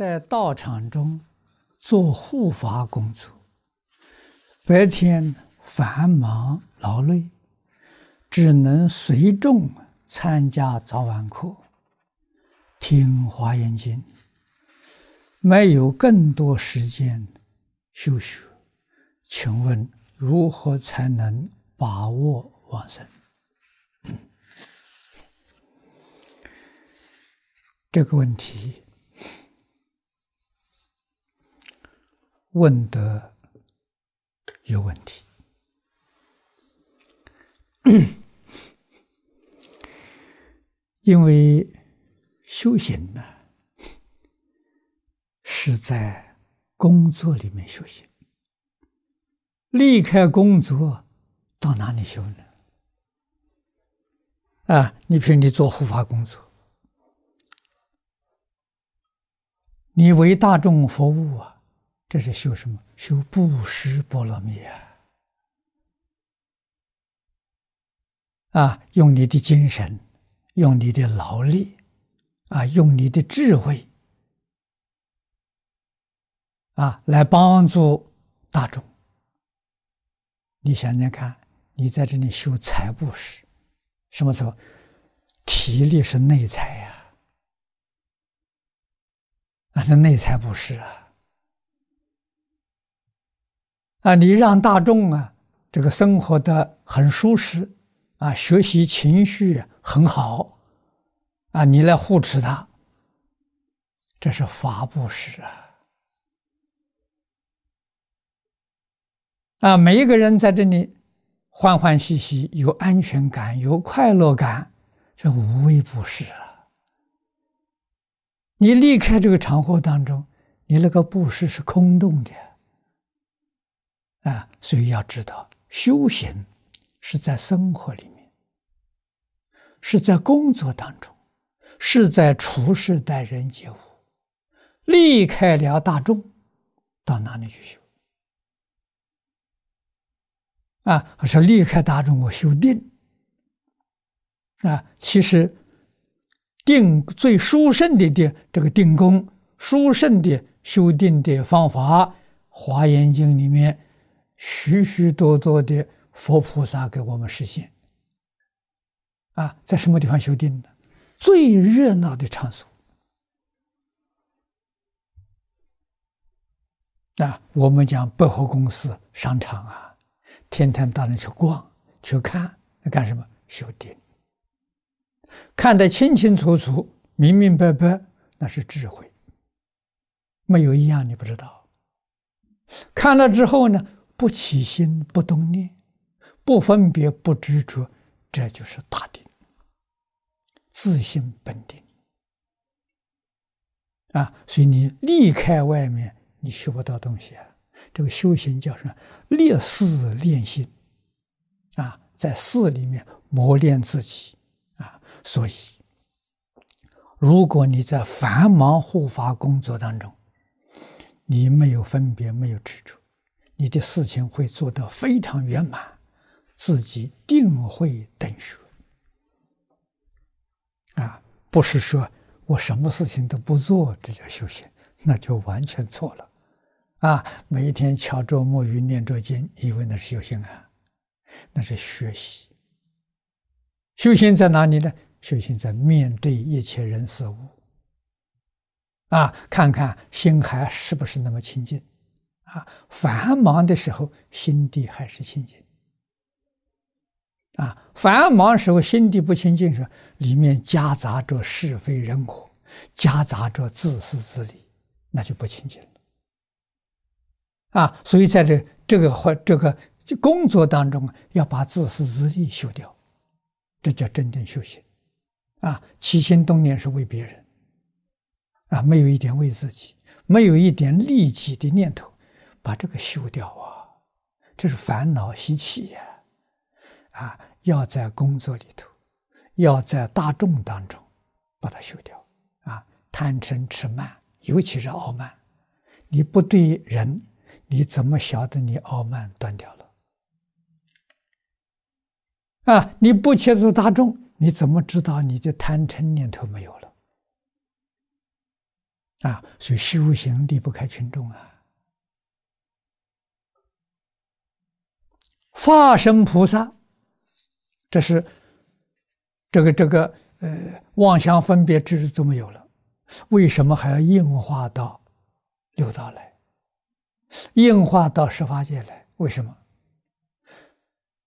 在道场中做护法工作，白天繁忙劳累，只能随众参加早晚课，听华严经，没有更多时间修学。请问如何才能把握往生？这个问题问的有问题，因为修行呢是在工作里面修行，离开工作到哪里修呢？啊，你比如你做护法工作。你为大众服务啊，这是修什么？修布施波罗蜜啊！啊，用你的精神，用你的劳力，啊，用你的智慧，啊，来帮助大众。你想想看，你在这里修财布施，什么时候？体力是内财呀。那是内财布施啊！啊，你让大众啊，这个生活的很舒适啊，学习情绪很好啊，你来护持他，这是法布施啊！啊，每一个人在这里欢欢喜喜，有安全感，有快乐感，这无为布施啊！你离开这个场合当中，你那个布施是空洞的，啊，所以要知道，修行是在生活里面，是在工作当中，是在处事待人接物。离开了大众，到哪里去修？啊，我说离开大众，我修定。啊，其实。定最殊胜的的这个定功，殊胜的修定的方法，《华严经》里面许许多多的佛菩萨给我们实现。啊，在什么地方修定呢？最热闹的场所。啊，我们讲百货公司、商场啊，天天到那去逛、去看，干什么？修定。看得清清楚楚、明明白白，那是智慧。没有一样你不知道。看了之后呢，不起心、不动念、不分别、不执着，这就是大定，自性本定。啊，所以你离开外面，你学不到东西啊。这个修行叫什么？立事练心。啊，在事里面磨练自己啊。所以，如果你在繁忙护法工作当中，你没有分别，没有执着，你的事情会做得非常圆满，自己定会等学。啊，不是说我什么事情都不做，这叫修行，那就完全错了。啊，每一天敲着木鱼念着经，以为那是修行啊，那是学习。修行在哪里呢？修行在面对一切人事物，啊，看看心还是不是那么清净，啊，繁忙的时候心地还是清净，啊，繁忙时候心地不清净时，里面夹杂着是非人我，夹杂着自私自利，那就不清净了，啊，所以在这这个或这个工作当中，要把自私自利修掉，这叫真正修行。啊，起心动念是为别人，啊，没有一点为自己，没有一点利己的念头，把这个修掉啊，这是烦恼习气呀，啊，要在工作里头，要在大众当中把它修掉，啊，贪嗔痴慢，尤其是傲慢，你不对人，你怎么晓得你傲慢断掉了？啊，你不切触大众。你怎么知道你的贪嗔念头没有了？啊，所以修行离不开群众啊。化身菩萨，这是这个这个呃妄想分别执着都没有了，为什么还要硬化到六道来？硬化到十法界来？为什么？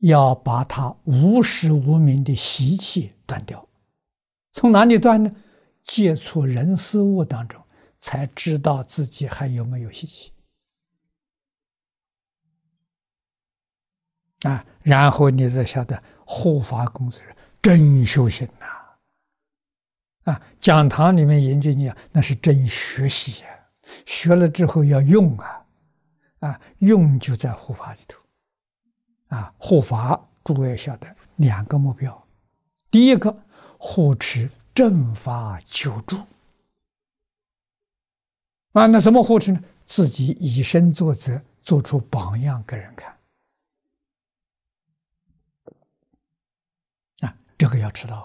要把他无始无明的习气断掉。从哪里断呢？接触人事物当中，才知道自己还有没有习气。啊，然后你才晓得护法工作真修行呐！啊，讲堂里面研究你啊，那是真学习呀，学了之后要用啊，啊，用就在护法里头。啊，护法诸位晓得两个目标，第一个护持正法久住。啊，那怎么护持呢？自己以身作则，做出榜样给人看。这个要知道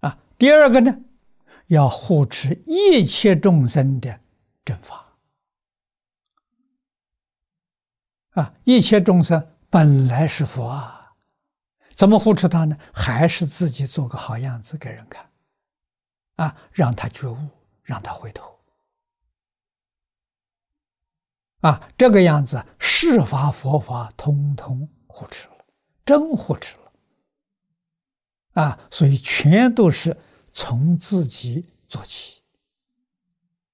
啊！啊，第二个呢，要护持一切众生的正法啊！一切众生本来是佛啊，怎么护持他呢？还是自己做个好样子给人看啊，让他觉悟，让他回头啊！这个样子，世法佛法通通护持了，真护持了。啊，所以全都是从自己做起，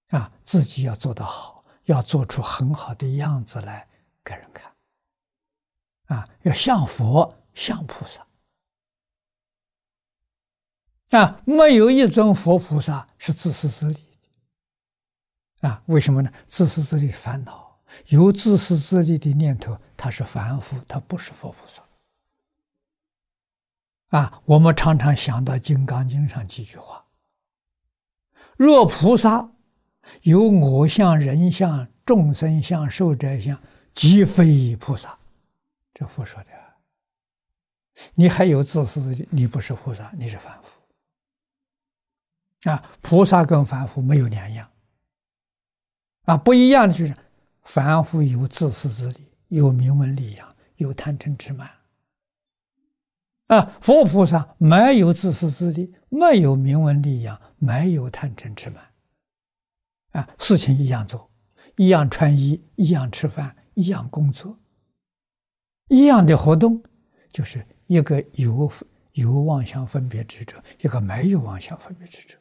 啊，自己要做得好，要做出很好的样子来给人看，啊，要像佛，像菩萨，啊，没有一尊佛菩萨是自私自利的，啊，为什么呢？自私自利是烦恼，有自私自利的念头，他是凡夫，他不是佛菩萨。啊，我们常常想到《金刚经》上几句话：“若菩萨有我相、人相、众生相、寿者相，即非菩萨。”这佛说的。你还有自私自利，你不是菩萨，你是凡夫。啊，菩萨跟凡夫没有两样。啊，不一样的就是，凡夫有自私自利，有名闻利养，有贪嗔痴慢。啊，佛菩萨没有自私自利，没有名闻利养，没有贪嗔痴慢。啊，事情一样做，一样穿衣，一样吃饭，一样工作，一样的活动，就是一个有有妄想分别执着，一个没有妄想分别执着。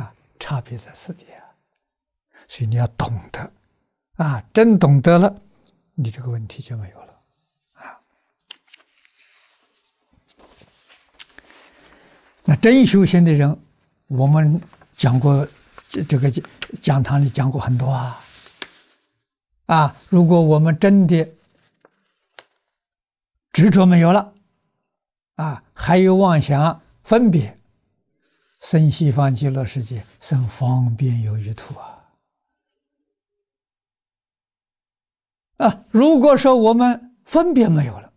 啊，差别在此地啊，所以你要懂得，啊，真懂得了，你这个问题就没有了。那真修行的人，我们讲过，这个讲堂里讲过很多啊。啊，如果我们真的执着没有了，啊，还有妄想分别，生西方极乐世界，生方便有余土啊。啊，如果说我们分别没有了。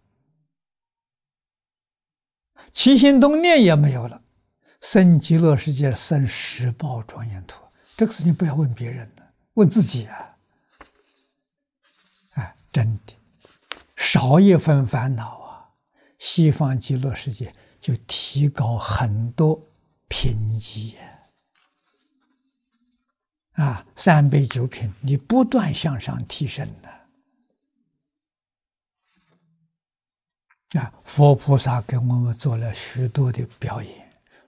起心动念也没有了，生极乐世界，生十报庄严土，这个事情不要问别人了，问自己啊！哎，真的，少一分烦恼啊，西方极乐世界就提高很多品级啊，三杯九品，你不断向上提升的。啊，佛菩萨给我们做了许多的表演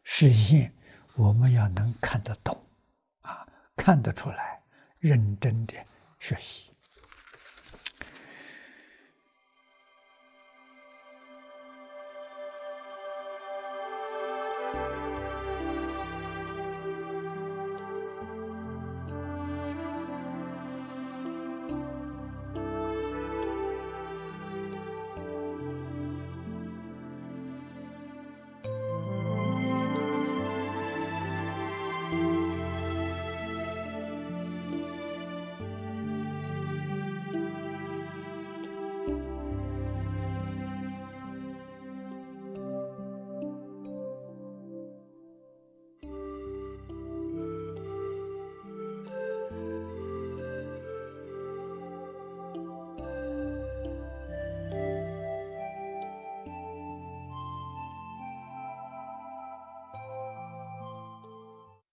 示现，我们要能看得懂，啊，看得出来，认真的学习。